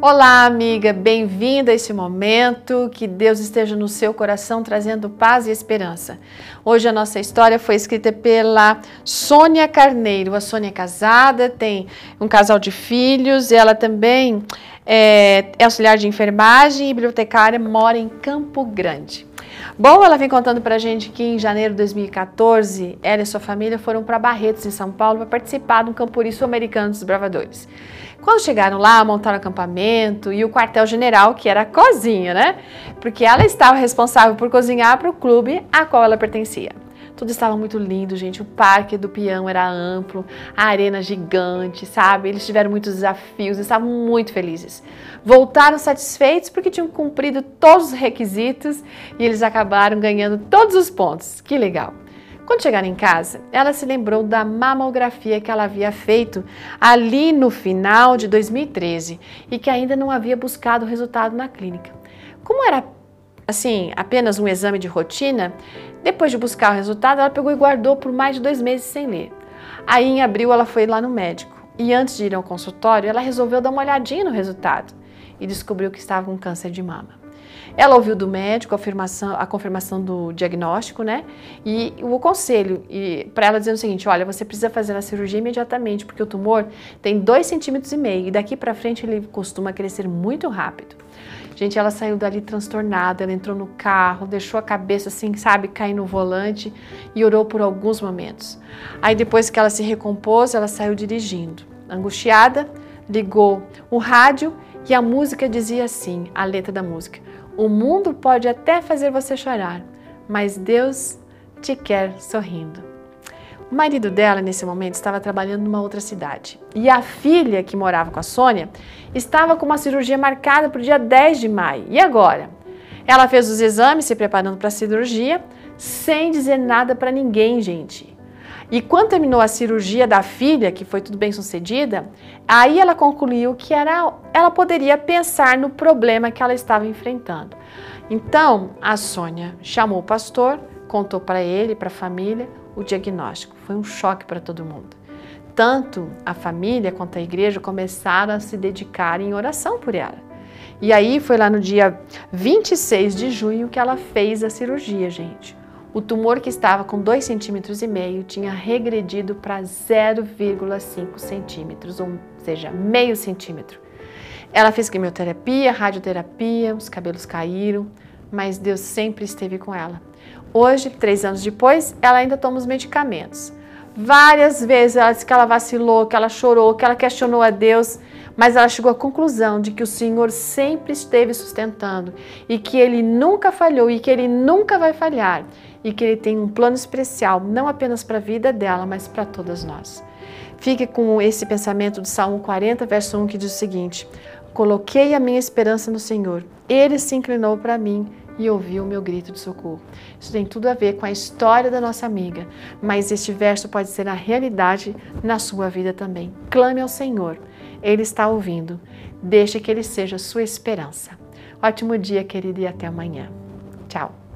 Olá, amiga, bem-vinda a esse momento. Que Deus esteja no seu coração trazendo paz e esperança. Hoje a nossa história foi escrita pela Sônia Carneiro. A Sônia é casada, tem um casal de filhos, ela também é, é auxiliar de enfermagem e bibliotecária, mora em Campo Grande. Bom, ela vem contando pra gente que em janeiro de 2014, ela e sua família foram para Barretos, em São Paulo, para participar de um campuri sul-americano dos bravadores. Quando chegaram lá, montaram acampamento e o quartel-general, que era a cozinha, né? Porque ela estava responsável por cozinhar para o clube a qual ela pertencia. Tudo estava muito lindo, gente. O parque do peão era amplo, a arena gigante, sabe? Eles tiveram muitos desafios, estavam muito felizes. Voltaram satisfeitos porque tinham cumprido todos os requisitos e eles acabaram ganhando todos os pontos. Que legal! Quando chegaram em casa, ela se lembrou da mamografia que ela havia feito ali no final de 2013 e que ainda não havia buscado o resultado na clínica. Como era assim, apenas um exame de rotina, depois de buscar o resultado, ela pegou e guardou por mais de dois meses sem ler. Aí em abril ela foi lá no médico e antes de ir ao consultório, ela resolveu dar uma olhadinha no resultado e descobriu que estava com câncer de mama. Ela ouviu do médico a, afirmação, a confirmação do diagnóstico, né? E o conselho para ela dizendo o seguinte: olha, você precisa fazer a cirurgia imediatamente, porque o tumor tem 2,5 centímetros e meio e daqui para frente ele costuma crescer muito rápido. Gente, ela saiu dali transtornada, ela entrou no carro, deixou a cabeça assim, sabe, cair no volante e orou por alguns momentos. Aí depois que ela se recompôs, ela saiu dirigindo. Angustiada, ligou o rádio e a música dizia assim, a letra da música: o mundo pode até fazer você chorar, mas Deus te quer sorrindo. O marido dela, nesse momento, estava trabalhando numa outra cidade. E a filha, que morava com a Sônia, estava com uma cirurgia marcada para o dia 10 de maio. E agora? Ela fez os exames, se preparando para a cirurgia, sem dizer nada para ninguém, gente. E quando terminou a cirurgia da filha, que foi tudo bem sucedida, aí ela concluiu que era, ela poderia pensar no problema que ela estava enfrentando. Então, a Sônia chamou o pastor, contou para ele, para a família, o diagnóstico. Foi um choque para todo mundo. Tanto a família quanto a igreja começaram a se dedicar em oração por ela. E aí foi lá no dia 26 de junho que ela fez a cirurgia, gente. O tumor que estava com 2,5 centímetros tinha regredido para 0,5 centímetros, ou seja, meio centímetro. Ela fez quimioterapia, radioterapia, os cabelos caíram, mas Deus sempre esteve com ela. Hoje, três anos depois, ela ainda toma os medicamentos. Várias vezes ela disse que ela vacilou, que ela chorou, que ela questionou a Deus, mas ela chegou à conclusão de que o Senhor sempre esteve sustentando e que Ele nunca falhou e que Ele nunca vai falhar e que Ele tem um plano especial, não apenas para a vida dela, mas para todas nós. Fique com esse pensamento do Salmo 40, verso 1, que diz o seguinte: Coloquei a minha esperança no Senhor, Ele se inclinou para mim e ouviu o meu grito de socorro. Isso tem tudo a ver com a história da nossa amiga, mas este verso pode ser a realidade na sua vida também. Clame ao Senhor, Ele está ouvindo. Deixe que Ele seja sua esperança. Ótimo dia, querida, e até amanhã. Tchau.